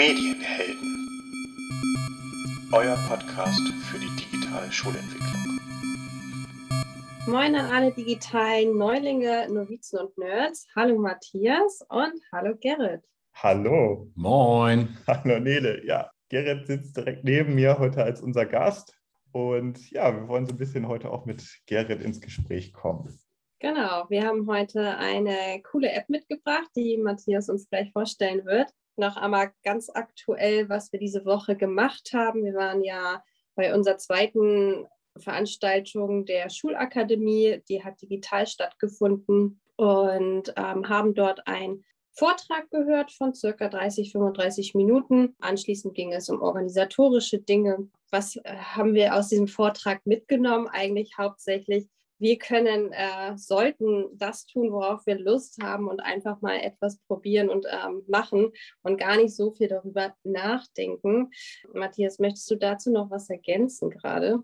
Medienhelden. Euer Podcast für die digitale Schulentwicklung. Moin an alle digitalen Neulinge, Novizen und Nerds. Hallo Matthias und hallo Gerrit. Hallo. Moin. Hallo Nele. Ja, Gerrit sitzt direkt neben mir heute als unser Gast. Und ja, wir wollen so ein bisschen heute auch mit Gerrit ins Gespräch kommen. Genau, wir haben heute eine coole App mitgebracht, die Matthias uns gleich vorstellen wird noch einmal ganz aktuell, was wir diese Woche gemacht haben. Wir waren ja bei unserer zweiten Veranstaltung der Schulakademie, die hat digital stattgefunden und ähm, haben dort einen Vortrag gehört von circa 30, 35 Minuten. Anschließend ging es um organisatorische Dinge. Was äh, haben wir aus diesem Vortrag mitgenommen? Eigentlich hauptsächlich wir können, äh, sollten das tun, worauf wir Lust haben und einfach mal etwas probieren und ähm, machen und gar nicht so viel darüber nachdenken. Matthias, möchtest du dazu noch was ergänzen gerade?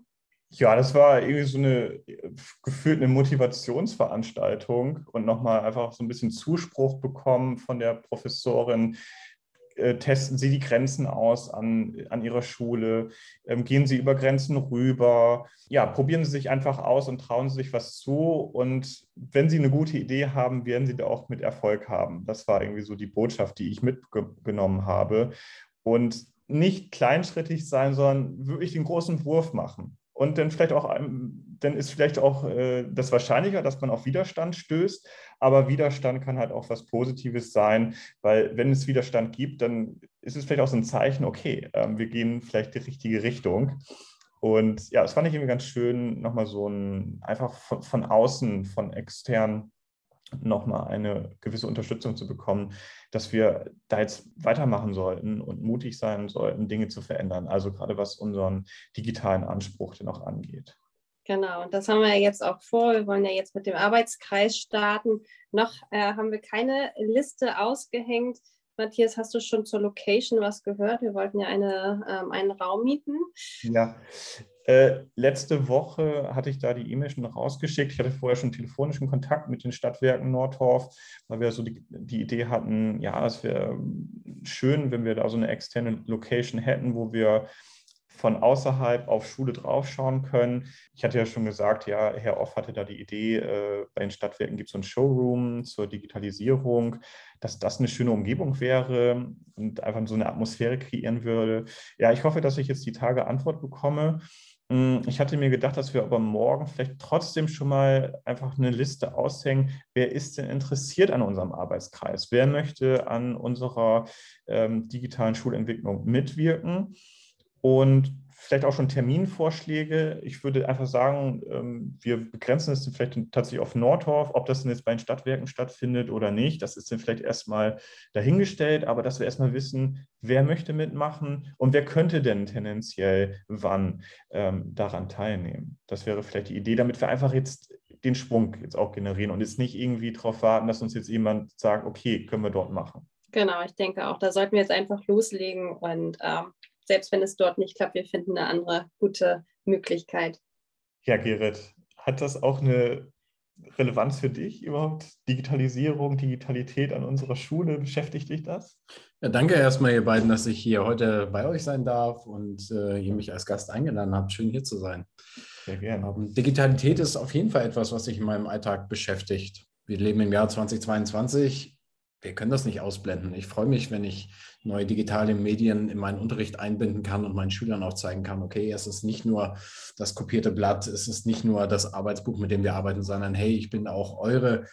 Ja, das war irgendwie so eine gefühlt eine Motivationsveranstaltung und nochmal einfach so ein bisschen Zuspruch bekommen von der Professorin, testen Sie die Grenzen aus an, an Ihrer Schule, ähm, gehen Sie über Grenzen rüber, ja, probieren Sie sich einfach aus und trauen Sie sich was zu. Und wenn Sie eine gute Idee haben, werden Sie da auch mit Erfolg haben. Das war irgendwie so die Botschaft, die ich mitgenommen habe. Und nicht kleinschrittig sein, sondern wirklich den großen Wurf machen. Und dann vielleicht auch, dann ist vielleicht auch äh, das wahrscheinlicher, dass man auf Widerstand stößt. Aber Widerstand kann halt auch was Positives sein, weil wenn es Widerstand gibt, dann ist es vielleicht auch so ein Zeichen, okay, ähm, wir gehen vielleicht die richtige Richtung. Und ja, das fand ich irgendwie ganz schön, nochmal so ein, einfach von, von außen, von extern nochmal eine gewisse Unterstützung zu bekommen, dass wir da jetzt weitermachen sollten und mutig sein sollten, Dinge zu verändern. Also gerade was unseren digitalen Anspruch denn auch angeht. Genau, und das haben wir jetzt auch vor. Wir wollen ja jetzt mit dem Arbeitskreis starten. Noch äh, haben wir keine Liste ausgehängt. Matthias, hast du schon zur Location was gehört? Wir wollten ja eine, ähm, einen Raum mieten. Ja, äh, letzte Woche hatte ich da die E-Mail schon rausgeschickt. Ich hatte vorher schon telefonischen Kontakt mit den Stadtwerken Nordhorf, weil wir so die, die Idee hatten, ja, es wäre schön, wenn wir da so eine externe Location hätten, wo wir von außerhalb auf Schule draufschauen können. Ich hatte ja schon gesagt, ja, Herr Off hatte da die Idee, äh, bei den Stadtwerken gibt es so ein Showroom zur Digitalisierung, dass das eine schöne Umgebung wäre und einfach so eine Atmosphäre kreieren würde. Ja, ich hoffe, dass ich jetzt die Tage Antwort bekomme. Hm, ich hatte mir gedacht, dass wir aber morgen vielleicht trotzdem schon mal einfach eine Liste aushängen. Wer ist denn interessiert an unserem Arbeitskreis? Wer möchte an unserer ähm, digitalen Schulentwicklung mitwirken? Und vielleicht auch schon Terminvorschläge. Ich würde einfach sagen, ähm, wir begrenzen es vielleicht tatsächlich auf Nordhorf, ob das denn jetzt bei den Stadtwerken stattfindet oder nicht. Das ist dann vielleicht erstmal dahingestellt, aber dass wir erstmal wissen, wer möchte mitmachen und wer könnte denn tendenziell wann ähm, daran teilnehmen. Das wäre vielleicht die Idee, damit wir einfach jetzt den Sprung jetzt auch generieren und jetzt nicht irgendwie darauf warten, dass uns jetzt jemand sagt, okay, können wir dort machen. Genau, ich denke auch, da sollten wir jetzt einfach loslegen und ähm, selbst wenn es dort nicht klappt, wir finden eine andere gute Möglichkeit. Ja, Gerrit, hat das auch eine Relevanz für dich überhaupt? Digitalisierung, Digitalität an unserer Schule, beschäftigt dich das? Ja, danke erstmal, ihr beiden, dass ich hier heute bei euch sein darf und äh, ihr mich als Gast eingeladen habt. Schön hier zu sein. Sehr gerne. Ähm, Digitalität ist auf jeden Fall etwas, was sich in meinem Alltag beschäftigt. Wir leben im Jahr 2022 wir können das nicht ausblenden. Ich freue mich, wenn ich neue digitale Medien in meinen Unterricht einbinden kann und meinen Schülern auch zeigen kann, okay, es ist nicht nur das kopierte Blatt, es ist nicht nur das Arbeitsbuch, mit dem wir arbeiten, sondern hey, ich bin auch eure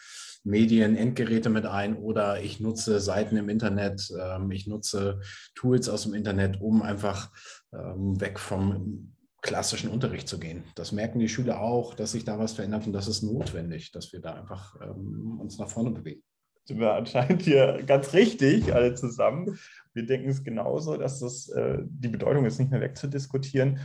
Medien, Endgeräte mit ein oder ich nutze Seiten im Internet, ähm, ich nutze Tools aus dem Internet, um einfach ähm, weg vom klassischen Unterricht zu gehen. Das merken die Schüler auch, dass sich da was verändert und das ist notwendig, dass wir da einfach ähm, uns nach vorne bewegen sind wir anscheinend hier ganz richtig alle zusammen. Wir denken es genauso, dass das, äh, die Bedeutung ist nicht mehr wegzudiskutieren.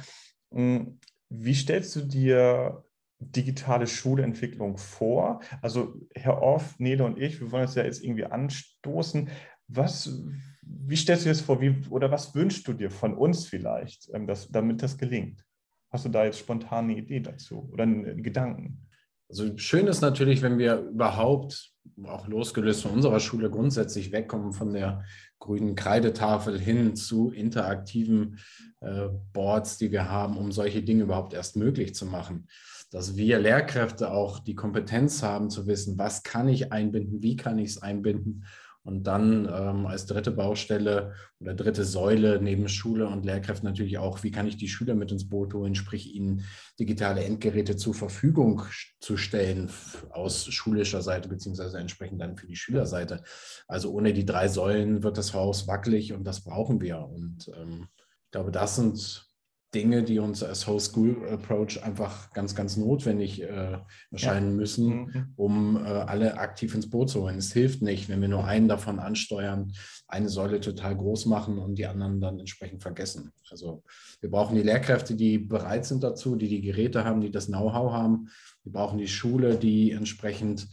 Hm, wie stellst du dir digitale Schulentwicklung vor? Also Herr Orff, Nele und ich, wir wollen das ja jetzt irgendwie anstoßen. Was, wie stellst du dir das vor? Wie, oder was wünschst du dir von uns vielleicht, ähm, dass, damit das gelingt? Hast du da jetzt spontan eine Idee dazu oder einen Gedanken? Also schön ist natürlich, wenn wir überhaupt, auch losgelöst von unserer Schule, grundsätzlich wegkommen von der grünen Kreidetafel hin zu interaktiven äh, Boards, die wir haben, um solche Dinge überhaupt erst möglich zu machen. Dass wir Lehrkräfte auch die Kompetenz haben zu wissen, was kann ich einbinden, wie kann ich es einbinden und dann ähm, als dritte Baustelle oder dritte Säule neben Schule und Lehrkräften natürlich auch, wie kann ich die Schüler mit ins Boot holen, sprich ihnen digitale Endgeräte zur Verfügung zu stellen aus schulischer Seite, beziehungsweise entsprechend dann für die Schülerseite. Also ohne die drei Säulen wird das Haus wackelig und das brauchen wir. Und ähm, ich glaube, das sind Dinge, die uns als Whole School Approach einfach ganz, ganz notwendig äh, erscheinen ja. müssen, mhm. um äh, alle aktiv ins Boot zu holen. Es hilft nicht, wenn wir nur einen davon ansteuern, eine Säule total groß machen und die anderen dann entsprechend vergessen. Also wir brauchen die Lehrkräfte, die bereit sind dazu, die die Geräte haben, die das Know-how haben. Wir brauchen die Schule, die entsprechend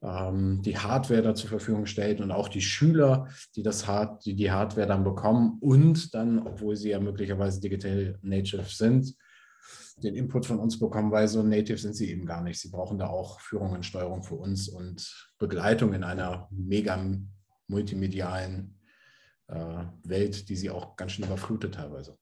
die Hardware da zur Verfügung stellt und auch die Schüler, die, das Hard, die die Hardware dann bekommen und dann, obwohl sie ja möglicherweise digital native sind, den Input von uns bekommen, weil so native sind sie eben gar nicht. Sie brauchen da auch Führung und Steuerung für uns und Begleitung in einer mega multimedialen äh, Welt, die sie auch ganz schön überflutet teilweise.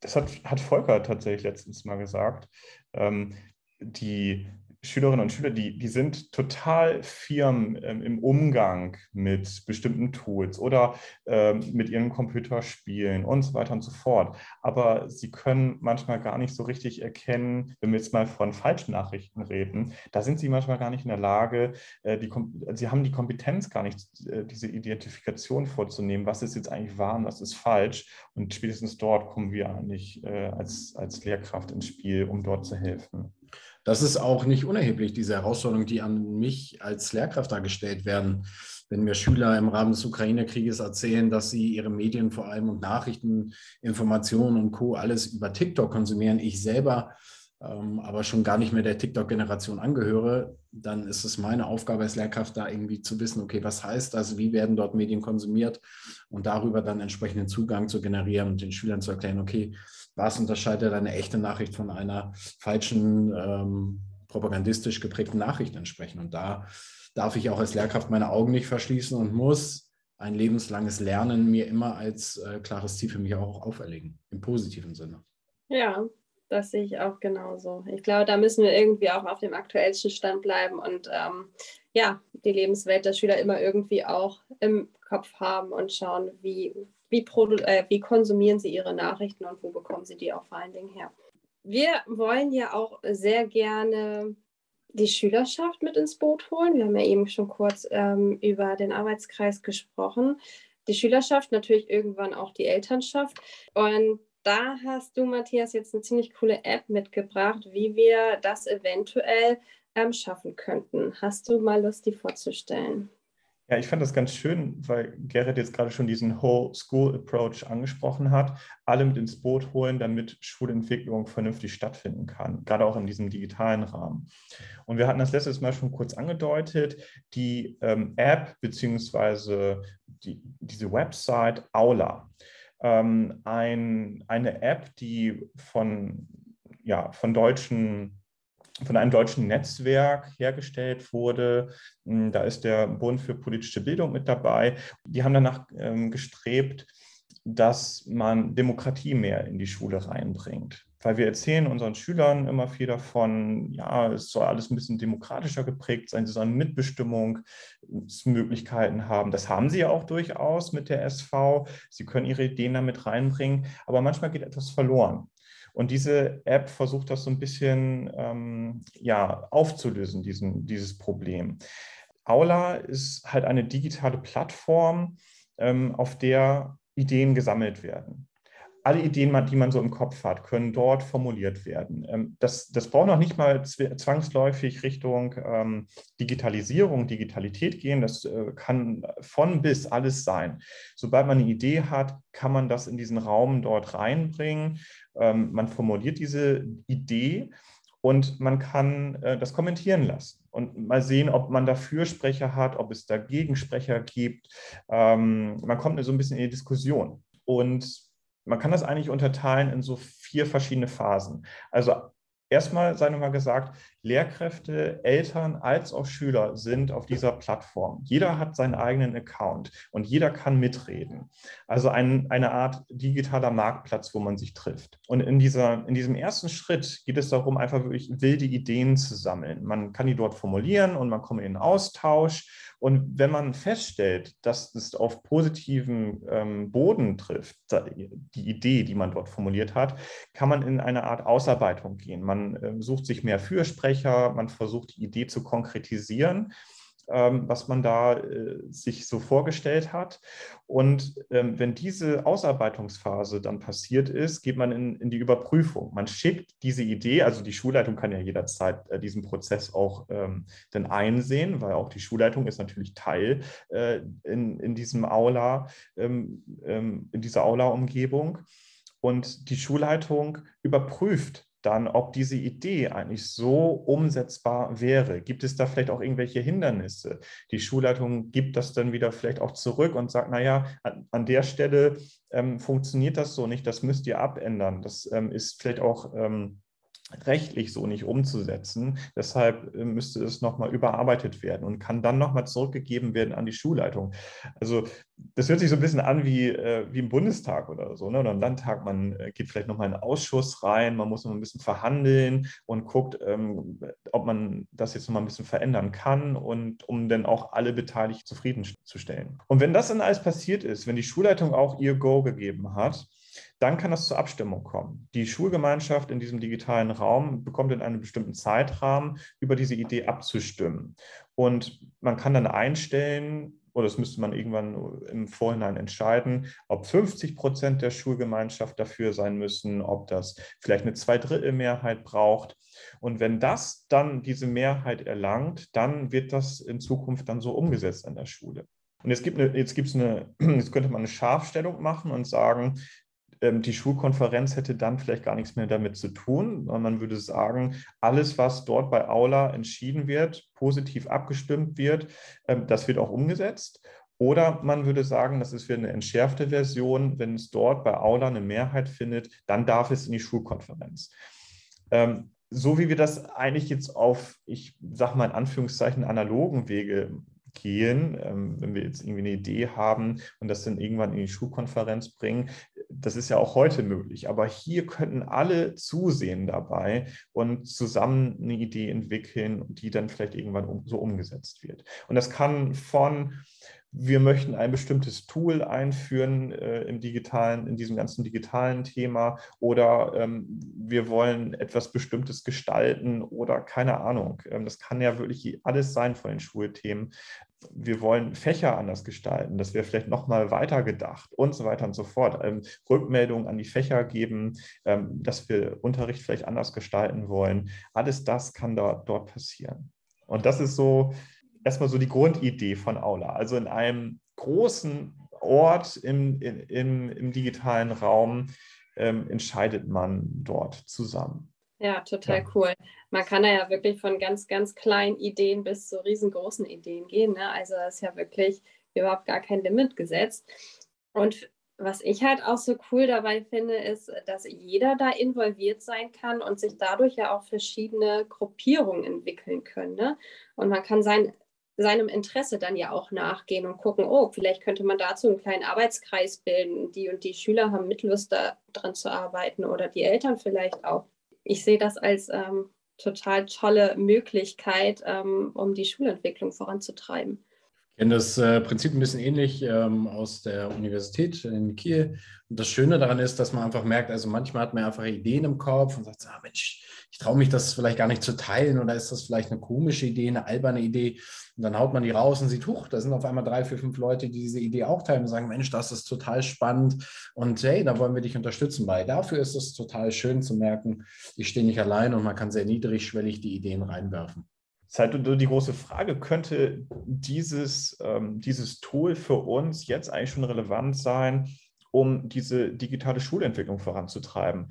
Das hat, hat Volker tatsächlich letztens mal gesagt. Ähm, die Schülerinnen und Schüler, die, die sind total firm ähm, im Umgang mit bestimmten Tools oder ähm, mit ihren Computerspielen und so weiter und so fort. Aber sie können manchmal gar nicht so richtig erkennen, wenn wir jetzt mal von falschen Nachrichten reden, da sind sie manchmal gar nicht in der Lage, äh, die, sie haben die Kompetenz gar nicht, äh, diese Identifikation vorzunehmen, was ist jetzt eigentlich wahr und was ist falsch. Und spätestens dort kommen wir eigentlich äh, als, als Lehrkraft ins Spiel, um dort zu helfen. Das ist auch nicht unerheblich, diese Herausforderungen, die an mich als Lehrkraft dargestellt werden. Wenn mir Schüler im Rahmen des Ukraine-Krieges erzählen, dass sie ihre Medien vor allem und Nachrichten, Informationen und Co. alles über TikTok konsumieren, ich selber ähm, aber schon gar nicht mehr der TikTok-Generation angehöre, dann ist es meine Aufgabe als Lehrkraft, da irgendwie zu wissen, okay, was heißt das, wie werden dort Medien konsumiert und darüber dann entsprechenden Zugang zu generieren und den Schülern zu erklären, okay, was unterscheidet eine echte Nachricht von einer falschen, ähm, propagandistisch geprägten Nachricht entsprechen. Und da darf ich auch als Lehrkraft meine Augen nicht verschließen und muss ein lebenslanges Lernen mir immer als äh, klares Ziel für mich auch auferlegen, im positiven Sinne. Ja, das sehe ich auch genauso. Ich glaube, da müssen wir irgendwie auch auf dem aktuellsten Stand bleiben und ähm, ja, die Lebenswelt der Schüler immer irgendwie auch im Kopf haben und schauen, wie, wie, äh, wie konsumieren sie ihre Nachrichten und wo bekommen sie die auch vor allen Dingen her. Wir wollen ja auch sehr gerne die Schülerschaft mit ins Boot holen. Wir haben ja eben schon kurz ähm, über den Arbeitskreis gesprochen. Die Schülerschaft, natürlich irgendwann auch die Elternschaft. Und da hast du, Matthias, jetzt eine ziemlich coole App mitgebracht, wie wir das eventuell ähm, schaffen könnten. Hast du mal Lust, die vorzustellen? Ja, ich fand das ganz schön, weil Gerrit jetzt gerade schon diesen Whole School Approach angesprochen hat. Alle mit ins Boot holen, damit Schulentwicklung vernünftig stattfinden kann, gerade auch in diesem digitalen Rahmen. Und wir hatten das letztes Mal schon kurz angedeutet, die ähm, App beziehungsweise die, diese Website Aula ähm, ein, eine App, die von, ja, von deutschen von einem deutschen Netzwerk hergestellt wurde. Hm, da ist der Bund für politische Bildung mit dabei. Die haben danach ähm, gestrebt, dass man Demokratie mehr in die Schule reinbringt. Weil wir erzählen unseren Schülern immer viel davon, ja, es soll alles ein bisschen demokratischer geprägt sein, sie sollen Mitbestimmungsmöglichkeiten haben. Das haben sie ja auch durchaus mit der SV. Sie können ihre Ideen damit reinbringen, aber manchmal geht etwas verloren. Und diese App versucht das so ein bisschen ähm, ja, aufzulösen, diesen, dieses Problem. Aula ist halt eine digitale Plattform, ähm, auf der Ideen gesammelt werden. Alle Ideen, die man so im Kopf hat, können dort formuliert werden. Ähm, das, das braucht noch nicht mal zwangsläufig Richtung ähm, Digitalisierung, Digitalität gehen. Das äh, kann von bis alles sein. Sobald man eine Idee hat, kann man das in diesen Raum dort reinbringen. Ähm, man formuliert diese Idee und man kann äh, das kommentieren lassen und mal sehen, ob man dafür Sprecher hat, ob es dagegen Sprecher gibt. Ähm, man kommt so ein bisschen in die Diskussion. Und man kann das eigentlich unterteilen in so vier verschiedene Phasen. Also erstmal sei nochmal gesagt, Lehrkräfte, Eltern als auch Schüler sind auf dieser Plattform. Jeder hat seinen eigenen Account und jeder kann mitreden. Also ein, eine Art digitaler Marktplatz, wo man sich trifft. Und in, dieser, in diesem ersten Schritt geht es darum, einfach wirklich wilde Ideen zu sammeln. Man kann die dort formulieren und man kommt in den Austausch. Und wenn man feststellt, dass es auf positiven ähm, Boden trifft, die Idee, die man dort formuliert hat, kann man in eine Art Ausarbeitung gehen. Man äh, sucht sich mehr Fürsprecher, man versucht die Idee zu konkretisieren ähm, was man da äh, sich so vorgestellt hat. Und ähm, wenn diese Ausarbeitungsphase dann passiert ist, geht man in, in, die Überprüfung. Man schickt diese Idee, also die Schulleitung kann ja jederzeit äh, diesen Prozess auch ähm, dann einsehen, weil auch die Schulleitung ist natürlich Teil äh, in, in diesem Aula, ähm, ähm, in dieser Aula-Umgebung. Und die Schulleitung überprüft dann, ob diese Idee eigentlich so umsetzbar wäre. Gibt es da vielleicht auch irgendwelche Hindernisse? Die Schulleitung gibt das dann wieder vielleicht auch zurück und sagt, naja, an, an der Stelle ähm, funktioniert das so nicht, das müsst ihr abändern. Das ähm, ist vielleicht auch ähm, rechtlich so nicht umzusetzen. Deshalb äh, müsste es nochmal überarbeitet werden und kann dann nochmal zurückgegeben werden an die Schulleitung. Also das hört sich so ein bisschen an wie, äh, wie im Bundestag oder so, ne? oder im Landtag. Man äh, geht vielleicht nochmal in einen Ausschuss rein, man muss noch ein bisschen verhandeln und guckt, ähm, ob man das jetzt nochmal ein bisschen verändern kann und um dann auch alle Beteiligten zufriedenzustellen. Und wenn das dann alles passiert ist, wenn die Schulleitung auch ihr Go gegeben hat, dann kann das zur Abstimmung kommen. Die Schulgemeinschaft in diesem digitalen Raum bekommt in einem bestimmten Zeitrahmen über diese Idee abzustimmen. Und man kann dann einstellen, oder das müsste man irgendwann im Vorhinein entscheiden, ob 50 Prozent der Schulgemeinschaft dafür sein müssen, ob das vielleicht eine Zweidrittelmehrheit braucht. Und wenn das dann diese Mehrheit erlangt, dann wird das in Zukunft dann so umgesetzt an der Schule. Und jetzt gibt, eine, jetzt, gibt's eine, jetzt könnte man eine Scharfstellung machen und sagen, die Schulkonferenz hätte dann vielleicht gar nichts mehr damit zu tun, man würde sagen, alles, was dort bei Aula entschieden wird, positiv abgestimmt wird, ähm, das wird auch umgesetzt. Oder man würde sagen, das ist wieder eine entschärfte Version. Wenn es dort bei Aula eine Mehrheit findet, dann darf es in die Schulkonferenz. Ähm, so wie wir das eigentlich jetzt auf, ich sage mal in Anführungszeichen, analogen Wege gehen, ähm, wenn wir jetzt irgendwie eine Idee haben und das dann irgendwann in die Schulkonferenz bringen. Das ist ja auch heute möglich, aber hier könnten alle zusehen dabei und zusammen eine Idee entwickeln, die dann vielleicht irgendwann so umgesetzt wird. Und das kann von wir möchten ein bestimmtes Tool einführen äh, im digitalen, in diesem ganzen digitalen Thema oder ähm, wir wollen etwas Bestimmtes gestalten oder keine Ahnung. Ähm, das kann ja wirklich alles sein von den Schulthemen. Wir wollen Fächer anders gestalten, das wäre vielleicht nochmal weiter gedacht und so weiter und so fort. Ähm, Rückmeldungen an die Fächer geben, ähm, dass wir Unterricht vielleicht anders gestalten wollen. Alles das kann da, dort passieren. Und das ist so, erstmal so die Grundidee von Aula. Also in einem großen Ort im, im, im digitalen Raum ähm, entscheidet man dort zusammen. Ja, total ja. cool. Man kann da ja wirklich von ganz, ganz kleinen Ideen bis zu riesengroßen Ideen gehen. Ne? Also das ist ja wirklich überhaupt gar kein Limit gesetzt. Und was ich halt auch so cool dabei finde, ist, dass jeder da involviert sein kann und sich dadurch ja auch verschiedene Gruppierungen entwickeln können. Ne? Und man kann sein seinem Interesse dann ja auch nachgehen und gucken, oh, vielleicht könnte man dazu einen kleinen Arbeitskreis bilden. Die und die Schüler haben Mitlust daran zu arbeiten oder die Eltern vielleicht auch. Ich sehe das als ähm, total tolle Möglichkeit, ähm, um die Schulentwicklung voranzutreiben. Kenne das äh, Prinzip ein bisschen ähnlich ähm, aus der Universität in Kiel. Und das Schöne daran ist, dass man einfach merkt, also manchmal hat man einfach Ideen im Kopf und sagt, ah, Mensch, ich traue mich das vielleicht gar nicht zu teilen oder ist das vielleicht eine komische Idee, eine alberne Idee. Und dann haut man die raus und sieht, huch, da sind auf einmal drei, vier, fünf Leute, die diese Idee auch teilen und sagen, Mensch, das ist total spannend und hey, da wollen wir dich unterstützen bei. Dafür ist es total schön zu merken, ich stehe nicht allein und man kann sehr niedrigschwellig die Ideen reinwerfen. Das ist halt die große Frage, könnte dieses, ähm, dieses Tool für uns jetzt eigentlich schon relevant sein, um diese digitale Schulentwicklung voranzutreiben?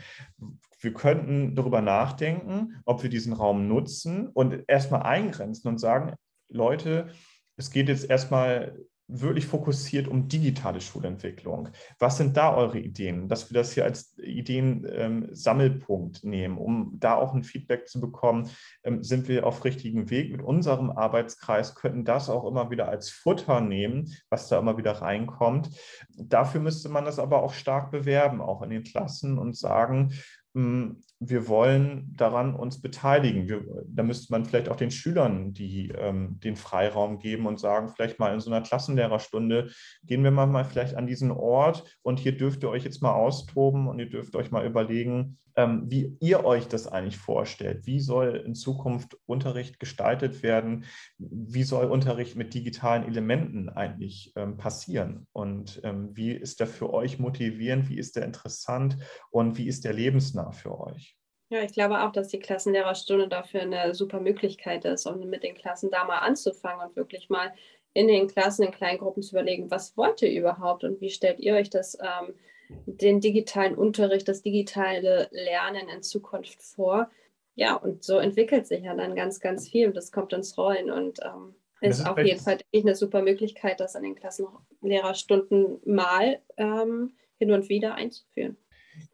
wir könnten darüber nachdenken, ob wir diesen Raum nutzen und erstmal eingrenzen und sagen, Leute, es geht jetzt erstmal wirklich fokussiert um digitale Schulentwicklung. Was sind da eure Ideen? Dass wir das hier als Ideen-Sammelpunkt ähm, nehmen, um da auch ein Feedback zu bekommen. Ähm, sind wir auf richtigem Weg mit unserem Arbeitskreis? Könnten das auch immer wieder als Futter nehmen, was da immer wieder reinkommt. Dafür müsste man das aber auch stark bewerben, auch in den Klassen und sagen, hm, wir wollen daran uns beteiligen. Wir, da müsste man vielleicht auch den Schülern die, ähm, den Freiraum geben und sagen, vielleicht mal in so einer Klassenlehrerstunde gehen wir mal, mal vielleicht an diesen Ort und hier dürft ihr euch jetzt mal austoben und ihr dürft euch mal überlegen, ähm, wie ihr euch das eigentlich vorstellt. Wie soll in Zukunft Unterricht gestaltet werden? Wie soll Unterricht mit digitalen Elementen eigentlich ähm, passieren? Und ähm, wie ist der für euch motivierend? Wie ist der interessant? Und wie ist der lebensnah für euch? Ja, ich glaube auch, dass die Klassenlehrerstunde dafür eine super Möglichkeit ist, um mit den Klassen da mal anzufangen und wirklich mal in den Klassen, in kleinen Gruppen zu überlegen, was wollt ihr überhaupt und wie stellt ihr euch das, ähm, den digitalen Unterricht, das digitale Lernen in Zukunft vor? Ja, und so entwickelt sich ja dann ganz, ganz viel und das kommt ins Rollen und ähm, ist, ist auf jeden Fall eine super Möglichkeit, das an den Klassenlehrerstunden mal ähm, hin und wieder einzuführen.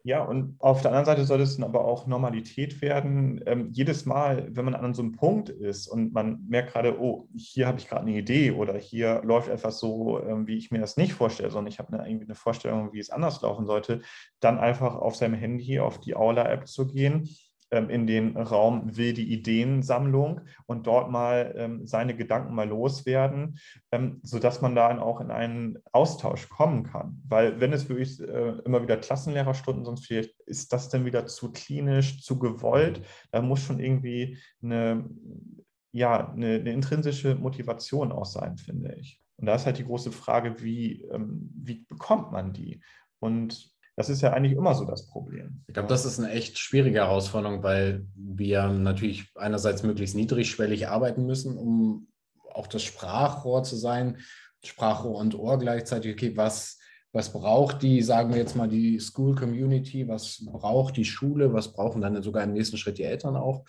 Ja, und auf der anderen Seite soll es dann aber auch Normalität werden. Ähm, jedes Mal, wenn man an so einem Punkt ist und man merkt gerade, oh, hier habe ich gerade eine Idee oder hier läuft etwas so, ähm, wie ich mir das nicht vorstelle, sondern ich habe eine, irgendwie eine Vorstellung, wie es anders laufen sollte, dann einfach auf seinem Handy auf die Aula-App zu gehen in den Raum wilde Ideensammlung und dort mal ähm, seine Gedanken mal loswerden, ähm, sodass man dann auch in einen Austausch kommen kann. Weil wenn es wirklich äh, immer wieder Klassenlehrerstunden, sonst vielleicht ist das dann wieder zu klinisch, zu gewollt. Da muss schon irgendwie eine, ja, eine, eine intrinsische Motivation auch sein, finde ich. Und da ist halt die große Frage, wie, ähm, wie bekommt man die? Und das ist ja eigentlich immer so das Problem. Ich glaube, das ist eine echt schwierige Herausforderung, weil wir natürlich einerseits möglichst niedrigschwellig arbeiten müssen, um auch das Sprachrohr zu sein, Sprachrohr und Ohr gleichzeitig. Okay, was, was braucht die, sagen wir jetzt mal, die School Community, was braucht die Schule, was brauchen dann sogar im nächsten Schritt die Eltern auch,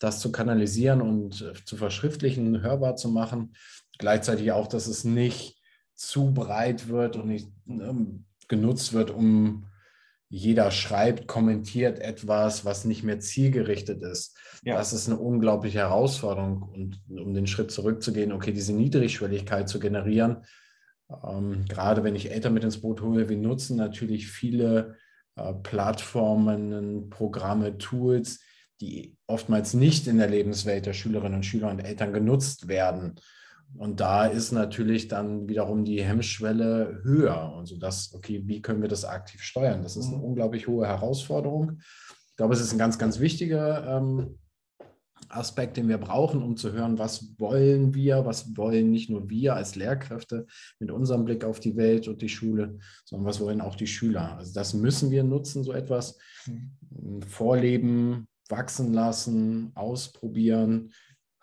das zu kanalisieren und äh, zu verschriftlichen, hörbar zu machen. Gleichzeitig auch, dass es nicht zu breit wird und nicht ne, genutzt wird, um jeder schreibt, kommentiert etwas, was nicht mehr zielgerichtet ist. Ja. Das ist eine unglaubliche Herausforderung. Und um den Schritt zurückzugehen, okay, diese Niedrigschwelligkeit zu generieren, ähm, gerade wenn ich Eltern mit ins Boot hole, wir nutzen natürlich viele äh, Plattformen, Programme, Tools, die oftmals nicht in der Lebenswelt der Schülerinnen und Schüler und Eltern genutzt werden. Und da ist natürlich dann wiederum die Hemmschwelle höher. Also das, okay, wie können wir das aktiv steuern? Das ist eine mhm. unglaublich hohe Herausforderung. Ich glaube, es ist ein ganz, ganz wichtiger ähm, Aspekt, den wir brauchen, um zu hören, was wollen wir, was wollen nicht nur wir als Lehrkräfte mit unserem Blick auf die Welt und die Schule, sondern was wollen auch die Schüler. Also das müssen wir nutzen, so etwas. Mhm. Vorleben, wachsen lassen, ausprobieren,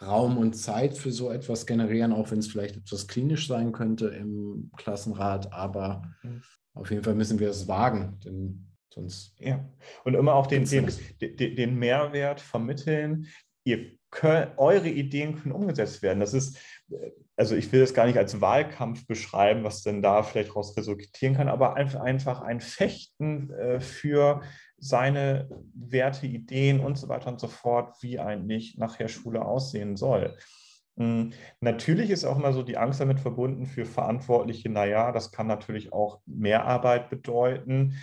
Raum und Zeit für so etwas generieren, auch wenn es vielleicht etwas klinisch sein könnte im Klassenrat. Aber mhm. auf jeden Fall müssen wir es wagen, denn sonst. Ja, und immer auch den, den, den, den Mehrwert vermitteln. Ihr könnt, eure Ideen können umgesetzt werden. Das ist, also ich will das gar nicht als Wahlkampf beschreiben, was denn da vielleicht daraus resultieren kann, aber einfach, einfach ein Fechten äh, für seine Werte, Ideen und so weiter und so fort, wie eigentlich nachher Schule aussehen soll. Hm, natürlich ist auch immer so die Angst damit verbunden für Verantwortliche, naja, das kann natürlich auch mehr Arbeit bedeuten.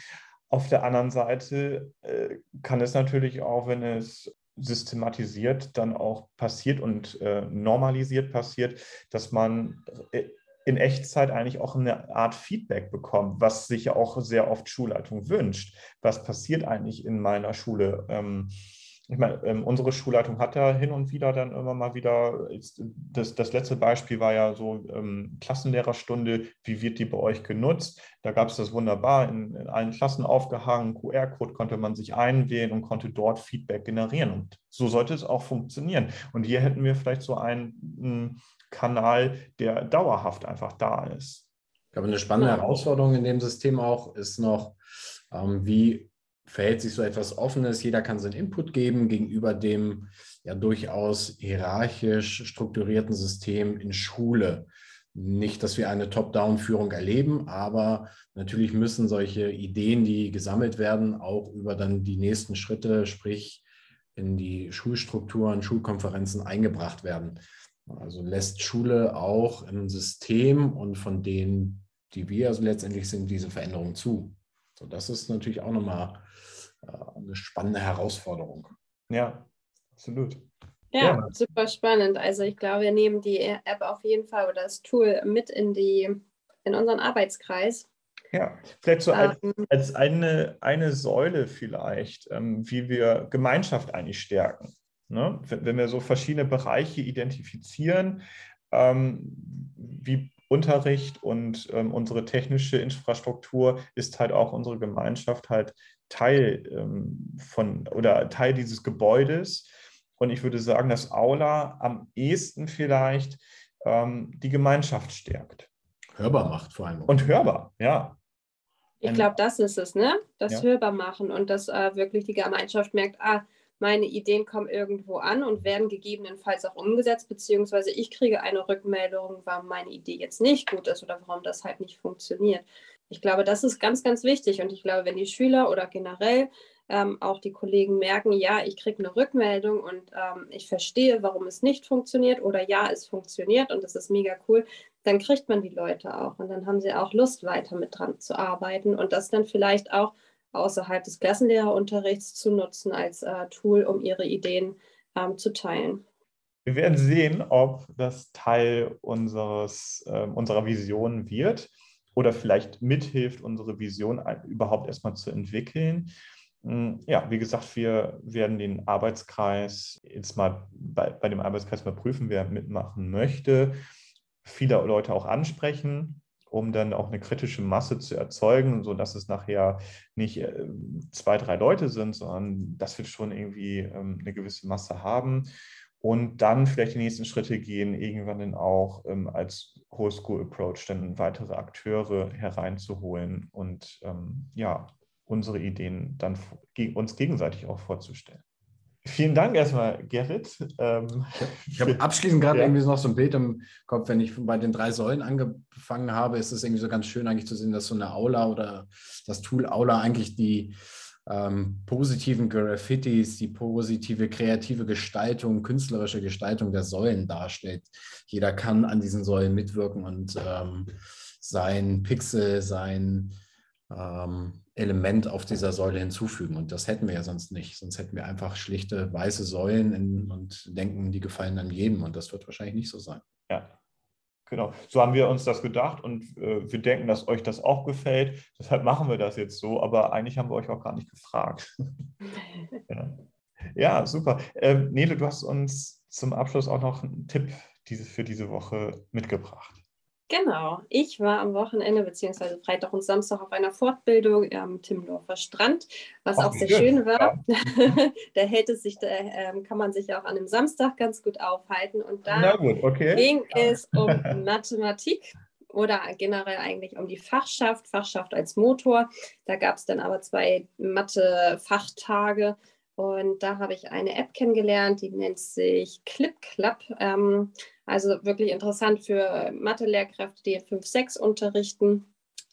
Auf der anderen Seite äh, kann es natürlich auch, wenn es systematisiert dann auch passiert und äh, normalisiert passiert, dass man äh, in Echtzeit eigentlich auch eine Art Feedback bekommt, was sich ja auch sehr oft Schulleitung wünscht. Was passiert eigentlich in meiner Schule? Ähm, ich meine, ähm, unsere Schulleitung hat ja hin und wieder dann immer mal wieder, das, das letzte Beispiel war ja so ähm, Klassenlehrerstunde, wie wird die bei euch genutzt? Da gab es das wunderbar in, in allen Klassen aufgehangen, QR-Code konnte man sich einwählen und konnte dort Feedback generieren. Und so sollte es auch funktionieren. Und hier hätten wir vielleicht so einen Kanal, der dauerhaft einfach da ist. Ich glaube, eine spannende Herausforderung in dem System auch ist noch, ähm, wie verhält sich so etwas Offenes? Jeder kann seinen Input geben gegenüber dem ja durchaus hierarchisch strukturierten System in Schule. nicht, dass wir eine Top-Down-Führung erleben, aber natürlich müssen solche Ideen, die gesammelt werden, auch über dann die nächsten Schritte, sprich in die Schulstrukturen, Schulkonferenzen eingebracht werden. Also lässt Schule auch im System und von denen, die wir also letztendlich sind, diese Veränderung zu. So, das ist natürlich auch nochmal eine spannende Herausforderung. Ja, absolut. Ja, ja, super spannend. Also ich glaube, wir nehmen die App auf jeden Fall oder das Tool mit in die in unseren Arbeitskreis. Ja, vielleicht so als, ähm, als eine, eine Säule vielleicht, ähm, wie wir Gemeinschaft eigentlich stärken. Ne? Wenn wir so verschiedene Bereiche identifizieren, ähm, wie Unterricht und ähm, unsere technische Infrastruktur ist halt auch unsere Gemeinschaft halt Teil ähm, von oder Teil dieses Gebäudes und ich würde sagen, dass Aula am ehesten vielleicht ähm, die Gemeinschaft stärkt. Hörbar macht vor allem. Und hörbar, ja. Ich glaube, das ist es, ne? Das ja. hörbar machen und dass äh, wirklich die Gemeinschaft merkt, ah, meine Ideen kommen irgendwo an und werden gegebenenfalls auch umgesetzt, beziehungsweise ich kriege eine Rückmeldung, warum meine Idee jetzt nicht gut ist oder warum das halt nicht funktioniert. Ich glaube, das ist ganz, ganz wichtig und ich glaube, wenn die Schüler oder generell ähm, auch die Kollegen merken, ja, ich kriege eine Rückmeldung und ähm, ich verstehe, warum es nicht funktioniert oder ja, es funktioniert und das ist mega cool, dann kriegt man die Leute auch und dann haben sie auch Lust, weiter mit dran zu arbeiten und das dann vielleicht auch außerhalb des Klassenlehrerunterrichts zu nutzen als äh, Tool, um ihre Ideen ähm, zu teilen. Wir werden sehen, ob das Teil unseres, äh, unserer Vision wird oder vielleicht mithilft, unsere Vision überhaupt erstmal zu entwickeln. Hm, ja, wie gesagt, wir werden den Arbeitskreis jetzt mal bei, bei dem Arbeitskreis mal prüfen, wer mitmachen möchte, viele Leute auch ansprechen, um dann auch eine kritische Masse zu erzeugen, sodass es nachher nicht äh, zwei, drei Leute sind, sondern dass wir schon irgendwie ähm, eine gewisse Masse haben und dann vielleicht die nächsten Schritte gehen, irgendwann dann auch ähm, als Whole School Approach dann weitere Akteure hereinzuholen und ähm, ja, unsere Ideen dann uns gegenseitig auch vorzustellen. Vielen Dank erstmal, Gerrit. Ähm, ich habe abschließend gerade ja. irgendwie noch so ein Bild im Kopf, wenn ich bei den drei Säulen angefangen habe, ist es irgendwie so ganz schön eigentlich zu sehen, dass so eine Aula oder das Tool Aula eigentlich die ähm, positiven Graffitis, die positive kreative Gestaltung, künstlerische Gestaltung der Säulen darstellt. Jeder kann an diesen Säulen mitwirken und ähm, sein Pixel, sein ähm, Element auf dieser Säule hinzufügen. Und das hätten wir ja sonst nicht. Sonst hätten wir einfach schlichte weiße Säulen in, und denken, die gefallen dann jedem. Und das wird wahrscheinlich nicht so sein. Ja, genau. So haben wir uns das gedacht und äh, wir denken, dass euch das auch gefällt. Deshalb machen wir das jetzt so. Aber eigentlich haben wir euch auch gar nicht gefragt. ja. ja. super. Ähm, Nele, du hast uns zum Abschluss auch noch einen Tipp diese, für diese Woche mitgebracht. Genau, ich war am Wochenende beziehungsweise Freitag und Samstag auf einer Fortbildung am Timmendorfer Strand, was Ach, auch sehr schön, schön war. Ja. da hält es sich, da äh, kann man sich auch an einem Samstag ganz gut aufhalten. Und da okay. ging ja. es um Mathematik oder generell eigentlich um die Fachschaft, Fachschaft als Motor. Da gab es dann aber zwei Mathe-Fachtage und da habe ich eine App kennengelernt, die nennt sich ClipClap. Ähm, also wirklich interessant für Mathe-Lehrkräfte, die 5, 6 unterrichten.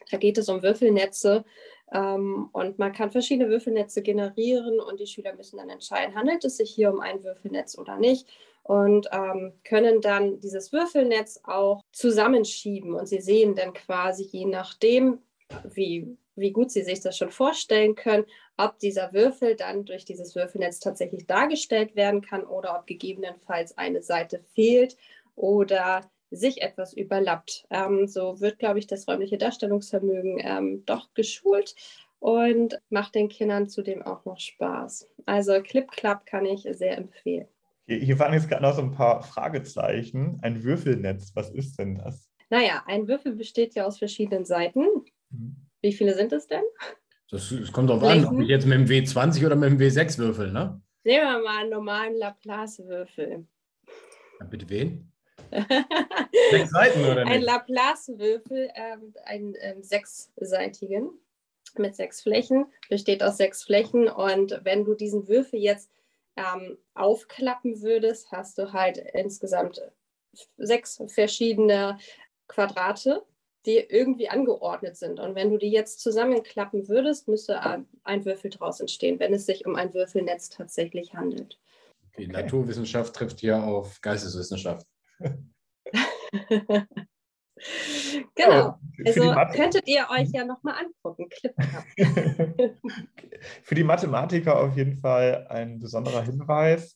Da geht es um Würfelnetze ähm, und man kann verschiedene Würfelnetze generieren und die Schüler müssen dann entscheiden, handelt es sich hier um ein Würfelnetz oder nicht und ähm, können dann dieses Würfelnetz auch zusammenschieben und sie sehen dann quasi je nachdem, wie, wie gut sie sich das schon vorstellen können, ob dieser Würfel dann durch dieses Würfelnetz tatsächlich dargestellt werden kann oder ob gegebenenfalls eine Seite fehlt oder sich etwas überlappt. Ähm, so wird, glaube ich, das räumliche Darstellungsvermögen ähm, doch geschult und macht den Kindern zudem auch noch Spaß. Also Clip Club kann ich sehr empfehlen. Hier, hier waren jetzt gerade noch so ein paar Fragezeichen. Ein Würfelnetz, was ist denn das? Naja, ein Würfel besteht ja aus verschiedenen Seiten. Wie viele sind es denn? Das, das kommt darauf an, ob ich jetzt mit dem W20 oder mit dem W6 würfel, ne? Nehmen wir mal einen normalen Laplace-Würfel. Ja, bitte wen? Sechs Seiten oder nicht? Ein Laplace-Würfel, ähm, einen ähm, sechsseitigen mit sechs Flächen, besteht aus sechs Flächen. Und wenn du diesen Würfel jetzt ähm, aufklappen würdest, hast du halt insgesamt sechs verschiedene Quadrate, die irgendwie angeordnet sind. Und wenn du die jetzt zusammenklappen würdest, müsste ein Würfel draus entstehen, wenn es sich um ein Würfelnetz tatsächlich handelt. Die okay. Naturwissenschaft trifft hier auf Geisteswissenschaft. genau. Also könntet ihr euch ja nochmal angucken. Für die Mathematiker auf jeden Fall ein besonderer Hinweis.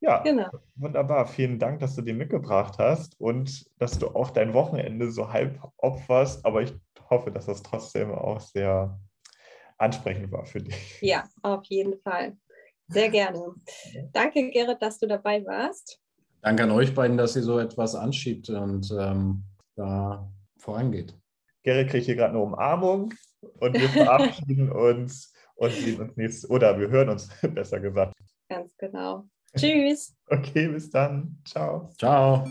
Ja, genau. wunderbar. Vielen Dank, dass du den mitgebracht hast und dass du auch dein Wochenende so halb opferst. Aber ich hoffe, dass das trotzdem auch sehr ansprechend war für dich. Ja, auf jeden Fall. Sehr gerne. Danke, Gerrit, dass du dabei warst. Danke an euch beiden, dass ihr so etwas anschiebt und ähm, da vorangeht. Gerrit kriegt hier gerade eine Umarmung und wir verabschieden uns und sehen uns nächstes, oder wir hören uns besser gesagt. Ganz genau. Tschüss. Okay, bis dann. Ciao. Ciao.